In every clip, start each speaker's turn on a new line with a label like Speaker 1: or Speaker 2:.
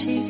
Speaker 1: cheek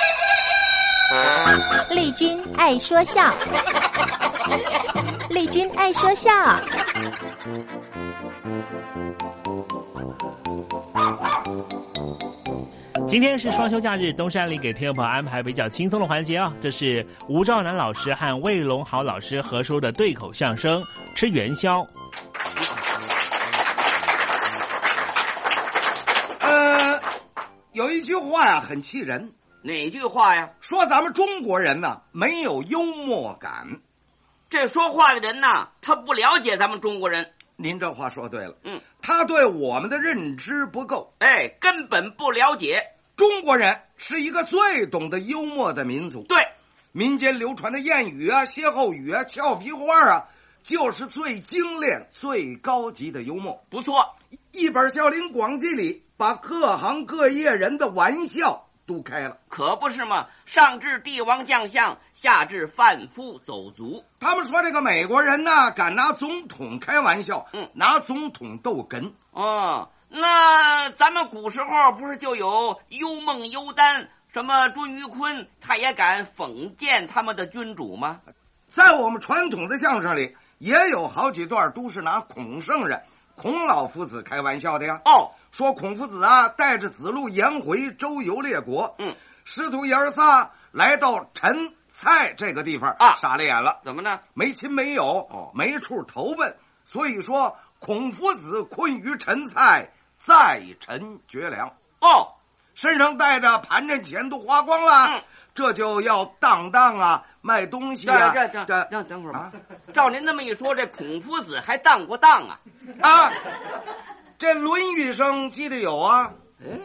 Speaker 2: 丽君爱说笑，丽君爱说笑。
Speaker 3: 今天是双休假日，东山里给听众朋友安排比较轻松的环节啊、这是吴兆南老师和魏龙豪老师合说的对口相声《吃元宵》。
Speaker 4: 呃，有一句话呀，很气人。
Speaker 5: 哪句话呀？
Speaker 4: 说咱们中国人呢，没有幽默感。
Speaker 5: 这说话的人呐，他不了解咱们中国人。
Speaker 4: 您这话说对了，
Speaker 5: 嗯，
Speaker 4: 他对我们的认知不够，
Speaker 5: 哎，根本不了解。
Speaker 4: 中国人是一个最懂得幽默的民族。
Speaker 5: 对，
Speaker 4: 民间流传的谚语啊、歇后语啊、俏皮话啊，就是最精炼、最高级的幽默。
Speaker 5: 不错，
Speaker 4: 一本《笑林广记》里把各行各业人的玩笑都开了。
Speaker 5: 可不是嘛！上至帝王将相，下至贩夫走卒。
Speaker 4: 他们说这个美国人呢，敢拿总统开玩笑，
Speaker 5: 嗯，
Speaker 4: 拿总统逗哏。
Speaker 5: 哦，那咱们古时候不是就有幽梦、幽丹，什么朱于坤，他也敢讽谏他们的君主吗？
Speaker 4: 在我们传统的相声里，也有好几段都是拿孔圣人、孔老夫子开玩笑的呀。
Speaker 5: 哦，
Speaker 4: 说孔夫子啊，带着子路、颜回周游列国，
Speaker 5: 嗯，
Speaker 4: 师徒爷儿仨来到陈蔡这个地方
Speaker 5: 啊，
Speaker 4: 傻了眼了。
Speaker 5: 怎么呢？
Speaker 4: 没亲没友，
Speaker 5: 哦，
Speaker 4: 没处投奔，所以说孔夫子困于陈蔡，在陈绝粮。
Speaker 5: 哦，
Speaker 4: 身上带着盘缠钱都花光了，
Speaker 5: 嗯，
Speaker 4: 这就要当当啊，卖东西啊。
Speaker 5: 这这
Speaker 4: 这
Speaker 5: 这，等会儿吧。照您这么一说，这孔夫子还当过当啊？
Speaker 4: 啊，这《论语》上记得有啊。
Speaker 5: 哎，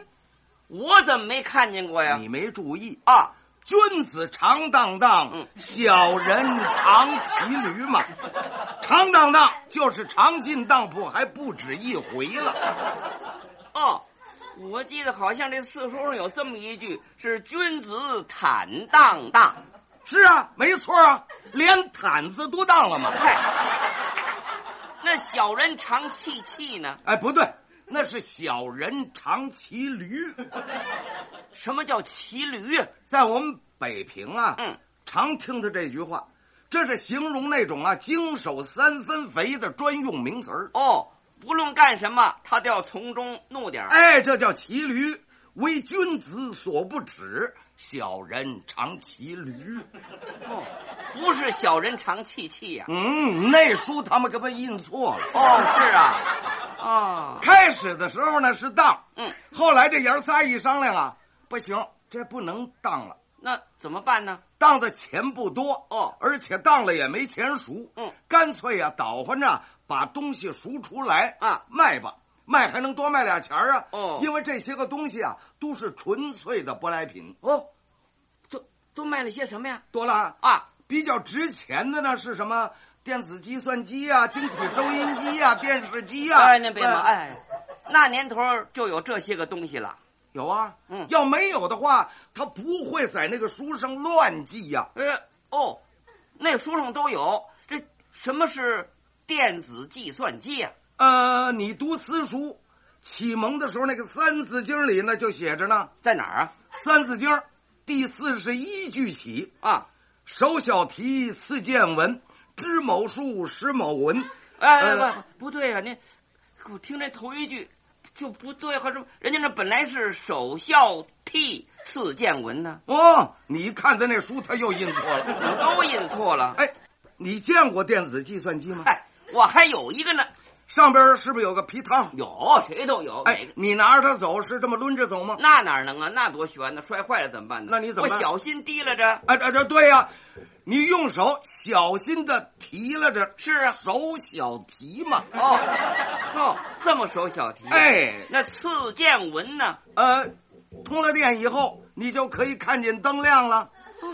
Speaker 5: 我怎么没看见过呀？
Speaker 4: 你没注意
Speaker 5: 啊？
Speaker 4: 君子常荡荡，
Speaker 5: 嗯，
Speaker 4: 小人常骑驴嘛。常荡荡就是常进当铺，还不止一回了。
Speaker 5: 哦，我记得好像这四书上有这么一句，是“君子坦荡荡”。
Speaker 4: 是啊，没错啊，连毯子都当了嘛。
Speaker 5: 嗨，那小人常气气呢？
Speaker 4: 哎，不对，那是小人常骑驴。
Speaker 5: 什么叫骑驴？
Speaker 4: 在我们北平啊，
Speaker 5: 嗯，
Speaker 4: 常听的这句话，这是形容那种啊精手三分肥的专用名词儿。
Speaker 5: 哦，不论干什么，他都要从中弄点
Speaker 4: 哎，这叫骑驴，为君子所不齿，小人常骑驴。
Speaker 5: 哦，不是小人常气气呀、
Speaker 4: 啊。嗯，那书他们可把印错了。
Speaker 5: 哦，是啊。啊，
Speaker 4: 开始的时候呢是当，
Speaker 5: 嗯，
Speaker 4: 后来这爷儿仨一商量啊，不行，这不能当了。
Speaker 5: 那怎么办呢？
Speaker 4: 当的钱不多
Speaker 5: 哦，
Speaker 4: 而且当了也没钱赎，
Speaker 5: 嗯，
Speaker 4: 干脆呀、啊，倒换着把东西赎出来
Speaker 5: 啊，
Speaker 4: 卖吧，卖还能多卖俩钱啊。
Speaker 5: 哦，
Speaker 4: 因为这些个东西啊都是纯粹的舶来品。
Speaker 5: 哦，都都卖了些什么呀？
Speaker 4: 多了
Speaker 5: 啊，
Speaker 4: 比较值钱的呢是什么？电子计算机啊，晶体收音机啊，电视机啊。
Speaker 5: 哎，您别忙，哎，那年头就有这些个东西了。
Speaker 4: 有啊，
Speaker 5: 嗯，
Speaker 4: 要没有的话，他不会在那个书上乱记呀、
Speaker 5: 啊。呃，哦，那书上都有。这什么是电子计算机、
Speaker 4: 啊？呃，你读私书，启蒙的时候那个《三字经》里呢就写着呢，
Speaker 5: 在哪儿啊？
Speaker 4: 《三字经》第四十一句起
Speaker 5: 啊，
Speaker 4: 首小题，次见闻，知某数，识某文。
Speaker 5: 哎，呃、不不对啊，你我听这头一句。就不对，和什么人家那本来是首孝悌次见闻呢。
Speaker 4: 哦，你看的那书他又印错了，
Speaker 5: 都印错了。
Speaker 4: 哎，你见过电子计算机吗？
Speaker 5: 哎，我还有一个呢，
Speaker 4: 上边是不是有个皮套？
Speaker 5: 有，谁都有。
Speaker 4: 哎，你拿着它走是这么抡着走吗？
Speaker 5: 那哪能啊？那多悬呢！摔坏了怎么办呢？
Speaker 4: 那你怎么？
Speaker 5: 我小心提拉着。
Speaker 4: 哎，这这对呀、啊，你用手小心的提拉着。
Speaker 5: 是啊，
Speaker 4: 手小提嘛。
Speaker 5: 哦哦，这么手小提。
Speaker 4: 哎，
Speaker 5: 那刺见纹呢？
Speaker 4: 呃，通了电以后，你就可以看见灯亮了。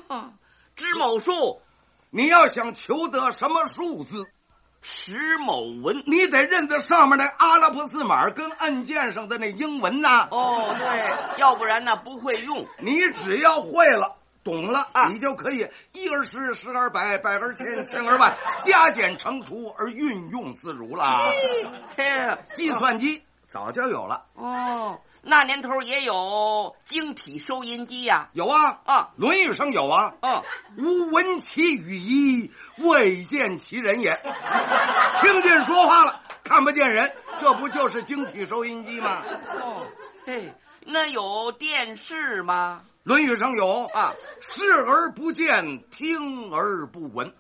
Speaker 5: 哦，知某数，
Speaker 4: 你要想求得什么数字，
Speaker 5: 识某文，
Speaker 4: 你得认得上面那阿拉伯字码跟按键上的那英文呐。
Speaker 5: 哦，对，要不然呢不会用。
Speaker 4: 你只要会了。懂了
Speaker 5: 啊，
Speaker 4: 你就可以一而十，十而百，百而千，千而万，加减乘除而运用自如了。
Speaker 5: 嘿，
Speaker 4: 计算机早就有了
Speaker 5: 哦，那年头也有晶体收音机呀、
Speaker 4: 有啊
Speaker 5: 啊，《
Speaker 4: 论语》上有啊。
Speaker 5: 啊，
Speaker 4: 吾闻其语矣，未见其人也。听见说话了，看不见人，这不就是晶体收音机吗？
Speaker 5: 哦，嘿，那有电视吗？
Speaker 4: 《论语》上有
Speaker 5: 啊，
Speaker 4: 视而不见，听而不闻，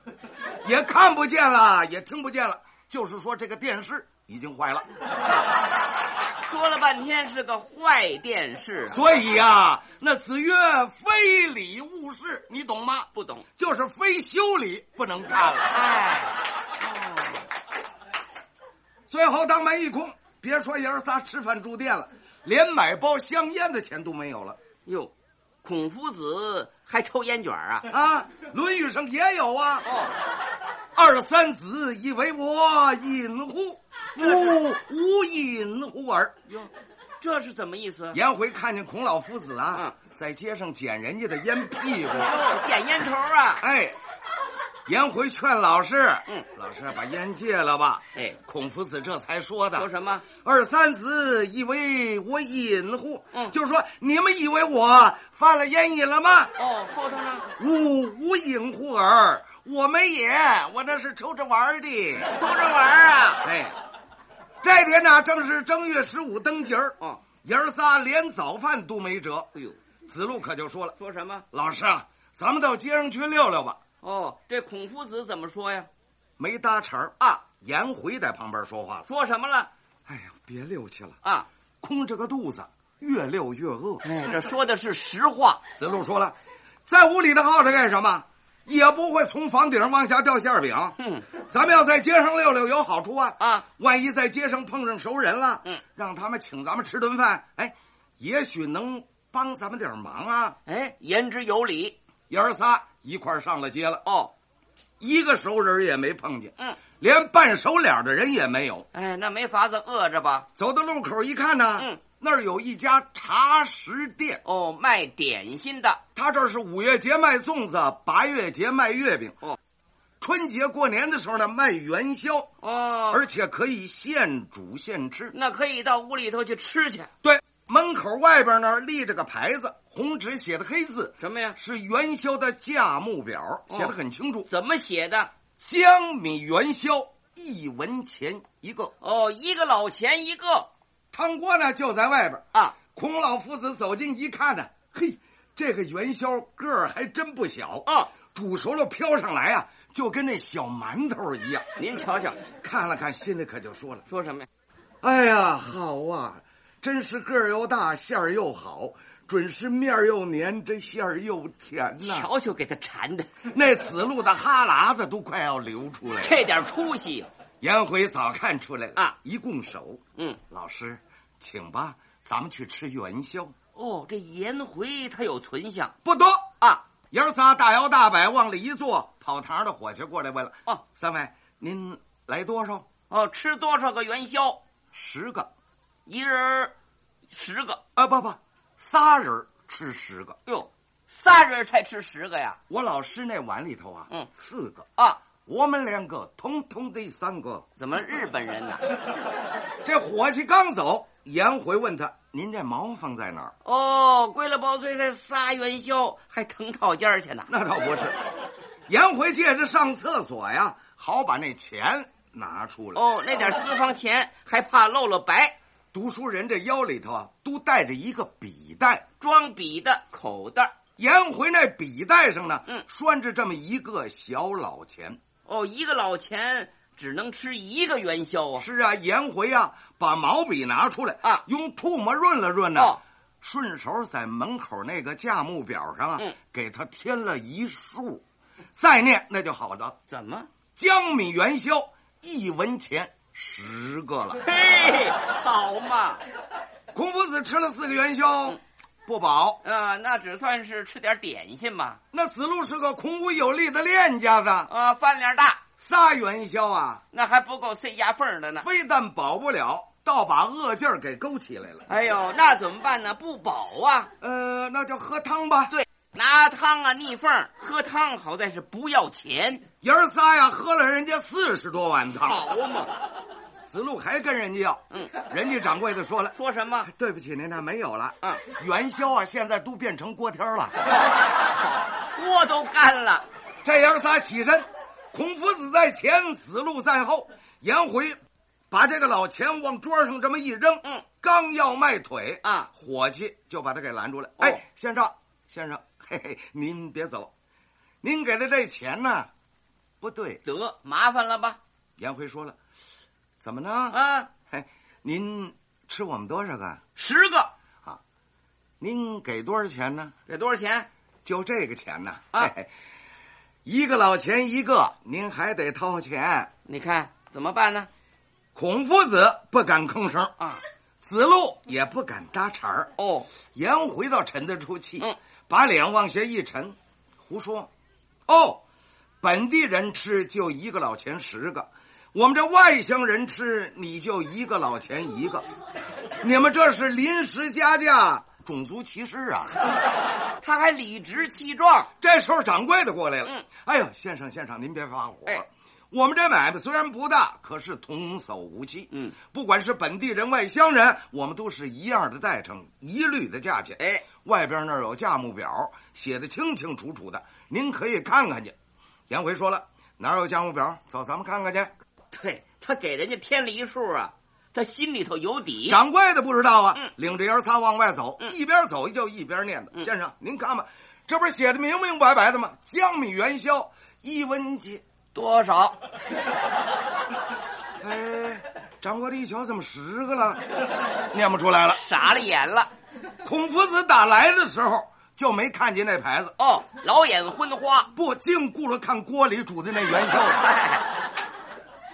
Speaker 4: 也看不见了，也听不见了。就是说，这个电视已经坏了。
Speaker 5: 说了半天是个坏电视，
Speaker 4: 所以呀、啊，那子曰：“非礼勿视。”你懂吗？
Speaker 5: 不懂，
Speaker 4: 就是非修理不能看了。
Speaker 5: 哎，哦，
Speaker 4: 最后当门一空，别说爷儿仨吃饭住店了，连买包香烟的钱都没有了。
Speaker 5: 哟。孔夫子还抽烟卷啊！
Speaker 4: 啊，《论语》上也有啊。
Speaker 5: 哦，
Speaker 4: 二三子以为我隐乎？吾无隐乎耳。
Speaker 5: 哟，这是怎么意思？
Speaker 4: 颜回看见孔老夫子啊，
Speaker 5: 嗯、
Speaker 4: 在街上捡人家的烟屁股，
Speaker 5: 捡烟头啊！
Speaker 4: 哎，颜回劝老师，
Speaker 5: 嗯，
Speaker 4: 老师把烟戒了吧。
Speaker 5: 哎，
Speaker 4: 孔夫子这才说的。
Speaker 5: 说什么？
Speaker 4: 二三子以为我隐乎？
Speaker 5: 嗯，
Speaker 4: 就是说你们以为我犯了烟瘾了吗？
Speaker 5: 哦，后头呢？
Speaker 4: 吾无隐乎耳，我没也，我那是抽着玩的，
Speaker 5: 抽着玩啊！
Speaker 4: 哎，这天呢，正是正月十五灯节儿，
Speaker 5: 啊，
Speaker 4: 爷儿仨连早饭都没辙。
Speaker 5: 哎呦，
Speaker 4: 子路可就说了，
Speaker 5: 说什么？
Speaker 4: 老师啊，咱们到街上去溜溜吧。
Speaker 5: 哦，这孔夫子怎么说呀？
Speaker 4: 没搭茬儿
Speaker 5: 啊。
Speaker 4: 颜回在旁边说话了，
Speaker 5: 说什么了？
Speaker 4: 哎呀，别溜去了
Speaker 5: 啊！
Speaker 4: 空着个肚子，越溜越饿。
Speaker 5: 哎，这说的是实话。
Speaker 4: 子路说了，在屋里头耗着干什么？也不会从房顶往下掉馅饼。
Speaker 5: 嗯，
Speaker 4: 咱们要在街上溜溜有好处啊！
Speaker 5: 啊，
Speaker 4: 万一在街上碰上熟人了，
Speaker 5: 嗯，
Speaker 4: 让他们请咱们吃顿饭，哎，也许能帮咱们点忙啊！
Speaker 5: 哎，言之有理。
Speaker 4: 爷儿仨一块上了街了。
Speaker 5: 哦，
Speaker 4: 一个熟人也没碰见。
Speaker 5: 嗯。
Speaker 4: 连半熟脸的人也没有，
Speaker 5: 哎，那没法子饿着吧？
Speaker 4: 走到路口一看呢，
Speaker 5: 嗯，
Speaker 4: 那儿有一家茶食店，
Speaker 5: 哦，卖点心的。
Speaker 4: 他这是五月节卖粽子，八月节卖月饼，
Speaker 5: 哦，
Speaker 4: 春节过年的时候呢卖元宵，
Speaker 5: 哦，
Speaker 4: 而且可以现煮现吃。
Speaker 5: 那可以到屋里头去吃去。
Speaker 4: 对，门口外边呢立着个牌子，红纸写的黑字，
Speaker 5: 什么呀？
Speaker 4: 是元宵的价目表，写的很清楚。
Speaker 5: 哦、怎么写的？
Speaker 4: 江米元宵一文钱一个
Speaker 5: 哦，一个老钱一个。
Speaker 4: 汤锅呢就在外边
Speaker 5: 啊。
Speaker 4: 孔老夫子走近一看呢，嘿，这个元宵个儿还真不小
Speaker 5: 啊！
Speaker 4: 煮熟了飘上来啊，就跟那小馒头一样。
Speaker 5: 您瞧瞧，
Speaker 4: 看了看，心里可就说了：
Speaker 5: 说什么呀？
Speaker 4: 哎呀，好啊，真是个儿又大，馅儿又好。准是面儿又黏，这馅儿又甜呐！
Speaker 5: 瞧瞧，给他馋的，
Speaker 4: 那子路的哈喇子都快要流出来了。
Speaker 5: 这点出息呀！
Speaker 4: 颜回早看出来了
Speaker 5: 啊！
Speaker 4: 一拱手，
Speaker 5: 嗯，
Speaker 4: 老师，请吧，咱们去吃元宵。
Speaker 5: 哦，这颜回他有存相，
Speaker 4: 不多
Speaker 5: 啊！
Speaker 4: 爷儿仨大摇大摆往里一坐，跑堂的伙计过来问了：“
Speaker 5: 哦，
Speaker 4: 三位，您来多少？
Speaker 5: 哦，吃多少个元宵？
Speaker 4: 十个，
Speaker 5: 一人十个。
Speaker 4: 啊，不不。”仨人吃十个
Speaker 5: 哟，仨人才吃十个呀！
Speaker 4: 我老师那碗里头啊，
Speaker 5: 嗯，
Speaker 4: 四个
Speaker 5: 啊，
Speaker 4: 我们两个通通得三个。
Speaker 5: 怎么日本人呢？
Speaker 4: 这伙计刚走，颜回问他：“您这毛放在哪儿？”
Speaker 5: 哦，归了包堆这仨元宵，还腾套间去呢？
Speaker 4: 那倒不是，颜回借着上厕所呀，好把那钱拿出来。
Speaker 5: 哦，那点私房钱还怕露了白。
Speaker 4: 读书人这腰里头啊，都带着一个笔袋，
Speaker 5: 装笔的口袋。
Speaker 4: 颜回那笔袋上呢，
Speaker 5: 嗯，
Speaker 4: 拴着这么一个小老钱。
Speaker 5: 哦，一个老钱只能吃一个元宵啊。
Speaker 4: 是啊，颜回啊，把毛笔拿出来
Speaker 5: 啊，
Speaker 4: 用唾沫润了润呢，
Speaker 5: 哦、
Speaker 4: 顺手在门口那个价目表上啊，
Speaker 5: 嗯、
Speaker 4: 给他添了一竖，再念那就好了。
Speaker 5: 怎么？
Speaker 4: 江米元宵一文钱。十个了，
Speaker 5: 嘿，好嘛！
Speaker 4: 孔夫子吃了四个元宵，
Speaker 5: 嗯、
Speaker 4: 不饱。
Speaker 5: 啊，那只算是吃点点心嘛。
Speaker 4: 那子路是个孔武有力的练家子，
Speaker 5: 啊，饭量大，
Speaker 4: 仨元宵啊，
Speaker 5: 那还不够塞牙缝的呢。
Speaker 4: 非但饱不了，倒把饿劲儿给勾起来了。
Speaker 5: 哎呦，那怎么办呢？不饱啊。
Speaker 4: 呃，那就喝汤吧。
Speaker 5: 对，拿汤啊逆缝儿喝汤，好在是不要钱。
Speaker 4: 爷儿仨呀，喝了人家四十多碗汤。
Speaker 5: 好嘛，
Speaker 4: 子路还跟人家要，
Speaker 5: 嗯，
Speaker 4: 人家掌柜的说了，
Speaker 5: 说什么？
Speaker 4: 对不起您，那没有了。
Speaker 5: 嗯，
Speaker 4: 元宵啊，现在都变成锅贴了，
Speaker 5: 锅都干了。
Speaker 4: 这爷儿仨起身，孔夫子在前，子路在后。颜回把这个老钱往桌上这么一扔，
Speaker 5: 嗯，
Speaker 4: 刚要迈腿
Speaker 5: 啊，
Speaker 4: 伙计就把他给拦住了。
Speaker 5: 哦
Speaker 4: 哎，先生，先生，嘿嘿，您别走，您给的这钱呢，不对。
Speaker 5: 得麻烦了吧？
Speaker 4: 颜回说了，怎么呢？
Speaker 5: 啊，
Speaker 4: 嘿，您吃我们多少个？
Speaker 5: 十个啊，
Speaker 4: 您给多少钱呢？
Speaker 5: 给多少钱？
Speaker 4: 就这个钱呢？
Speaker 5: 啊
Speaker 4: 嘿嘿，一个老钱一个，您还得掏钱。
Speaker 5: 你看怎么办呢？
Speaker 4: 孔夫子不敢吭声，
Speaker 5: 啊，
Speaker 4: 子路也不敢搭茬儿。
Speaker 5: 哦，
Speaker 4: 颜回倒沉得出气，
Speaker 5: 嗯，
Speaker 4: 把脸往下一沉，胡说。哦，本地人吃就一个老钱十个，我们这外乡人吃你就一个老钱一个，你们这是临时加价，种族歧视啊！
Speaker 5: 他还理直气壮。
Speaker 4: 这时候掌柜的过来了，
Speaker 5: 嗯，
Speaker 4: 哎呦，先生先生，您别发火。
Speaker 5: 哎
Speaker 4: 我们这买卖虽然不大，可是童叟无欺。
Speaker 5: 嗯，
Speaker 4: 不管是本地人、外乡人，我们都是一样的待称，一律的价钱。
Speaker 5: 哎，
Speaker 4: 外边那儿有价目表，写的清清楚楚的，您可以看看去。颜回说了，哪有价目表？走，咱们看看去。
Speaker 5: 对他给人家添了一数啊，他心里头有底。
Speaker 4: 掌柜的不知道啊，
Speaker 5: 嗯
Speaker 4: 领着爷儿仨往外走，
Speaker 5: 嗯
Speaker 4: 一边走就一边念叨：“
Speaker 5: 嗯
Speaker 4: 先生，您看吧，这不是写的明明白白的吗？江米元宵一文钱。
Speaker 5: 多少？
Speaker 4: 哎，掌柜的一瞧，怎么十个了？念不出来了。
Speaker 5: 傻了眼了。
Speaker 4: 孔夫子打来的时候就没看见那牌子，
Speaker 5: 哦，老眼昏花。
Speaker 4: 不净顾着看锅里煮的那元宵。
Speaker 5: 哎，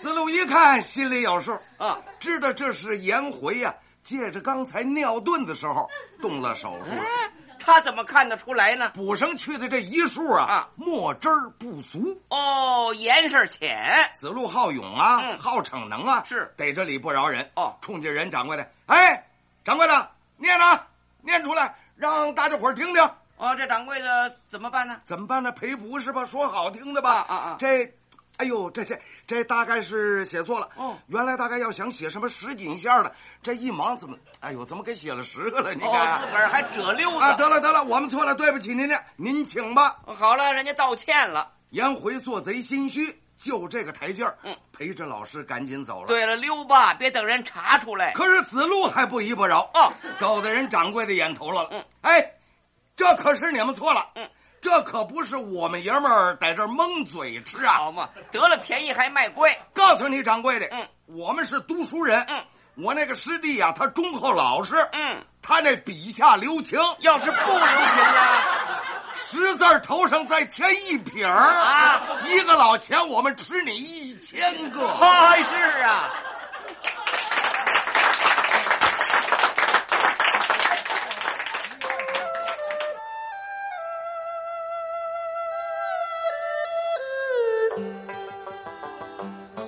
Speaker 4: 子路一看，心里有数，
Speaker 5: 啊，
Speaker 4: 知道这是颜回呀、借着刚才尿遁的时候动了手术。
Speaker 5: 哎，他怎么看得出来呢？
Speaker 4: 补上去的这一数啊，
Speaker 5: 啊
Speaker 4: 墨汁儿不足。
Speaker 5: 哦，颜色浅。
Speaker 4: 子路好勇啊，
Speaker 5: 嗯
Speaker 4: 好逞能啊，
Speaker 5: 是
Speaker 4: 逮着理不饶人。
Speaker 5: 哦
Speaker 4: 冲着人掌柜的，哎，掌柜的，念呢，念出来，让大家伙儿听听。
Speaker 5: 哦，这掌柜的怎么办呢？
Speaker 4: 怎么办呢？赔不是吧？说好听的吧？
Speaker 5: 啊啊啊
Speaker 4: 这，哎呦，这这这大概是写错了。
Speaker 5: 哦
Speaker 4: 原来大概要想写什么十锦馅儿的，这一忙怎么，哎呦，怎么给写了十个了？你
Speaker 5: 哦，
Speaker 4: 看，
Speaker 5: 自个儿还折溜子。
Speaker 4: 啊，得了得了，我们错了，对不起您呢，您请吧。
Speaker 5: 好了，人家道歉了。
Speaker 4: 颜回做贼心虚，就这个台阶儿，
Speaker 5: 嗯，
Speaker 4: 陪着老师赶紧走了。，
Speaker 5: 对了，溜吧，别等人查出来。
Speaker 4: 可是子路还不依不饶，
Speaker 5: 啊，
Speaker 4: 走的人掌柜的眼头了。
Speaker 5: 嗯，
Speaker 4: 哎，这可是你们错了。
Speaker 5: 嗯，
Speaker 4: 这可不是我们爷们儿在这儿蒙嘴吃啊。
Speaker 5: 好嘛，得了便宜还卖乖。
Speaker 4: 告诉你，掌柜的，
Speaker 5: 嗯，
Speaker 4: 我们是读书人，
Speaker 5: 嗯，
Speaker 4: 我那个师弟呀、他忠厚老实，
Speaker 5: 嗯，
Speaker 4: 他那笔下留情，
Speaker 5: 要是不留情呢？
Speaker 4: 十字头上再添一撇儿
Speaker 5: 啊，
Speaker 4: 一个老钱我们吃你一千个。
Speaker 5: 哎，是啊。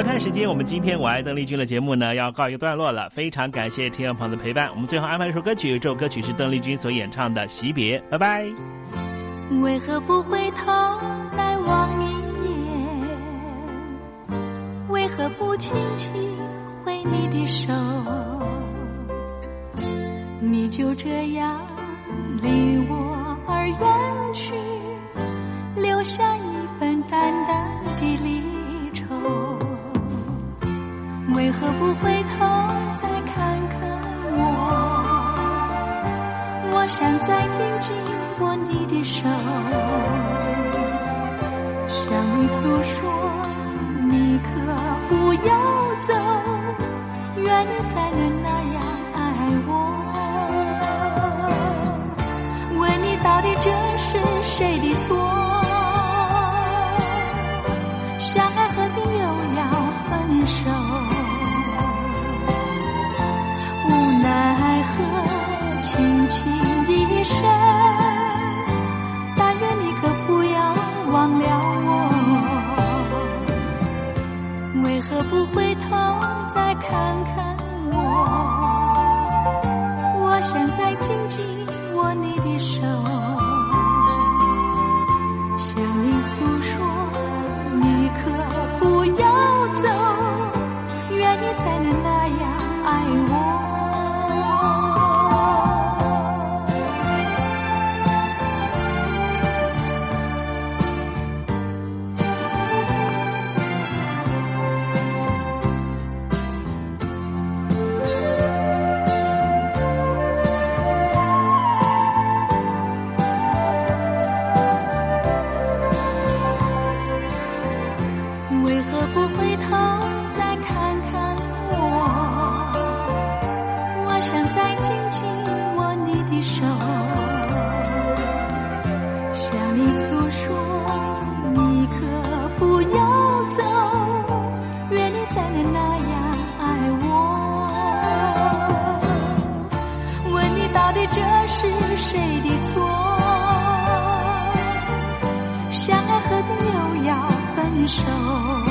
Speaker 3: 好，看时间，我们今天我爱邓丽君的节目呢要告一个段落了。非常感谢听众朋友的陪伴，我们最后安排一首歌曲，这首歌曲是邓丽君所演唱的《惜别》，拜拜。
Speaker 1: 为何不回头再望一眼？为何不轻轻挥你的手？你就这样离我而远去，留下一份淡淡可不回头再看看我？我想再紧紧握你的手，向你诉说，你可不要走，愿你在人不会到底这是谁的错？相爱何必又要分手？